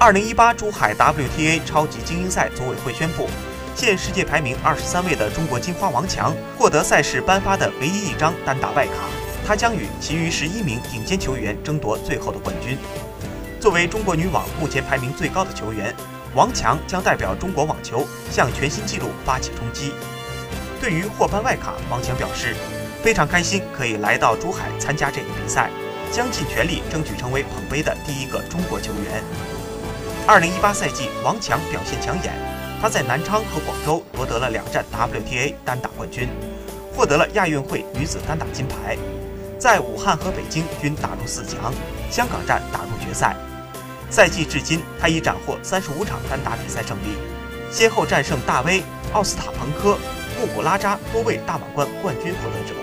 二零一八珠海 WTA 超级精英赛组委会宣布，现世界排名二十三位的中国金花王强获得赛事颁发的唯一一张单打外卡，她将与其余十一名顶尖球员争夺最后的冠军。作为中国女网目前排名最高的球员，王强将代表中国网球向全新纪录发起冲击。对于获颁外卡，王强表示非常开心可以来到珠海参加这个比赛，将尽全力争取成为捧杯的第一个中国球员。二零一八赛季，王强表现抢眼，他在南昌和广州夺得了两站 WTA 单打冠军，获得了亚运会女子单打金牌，在武汉和北京均打入四强，香港站打入决赛。赛季至今，他已斩获三十五场单打比赛胜利，先后战胜大威、奥斯塔彭科、穆古拉扎多位大满贯冠军获得者。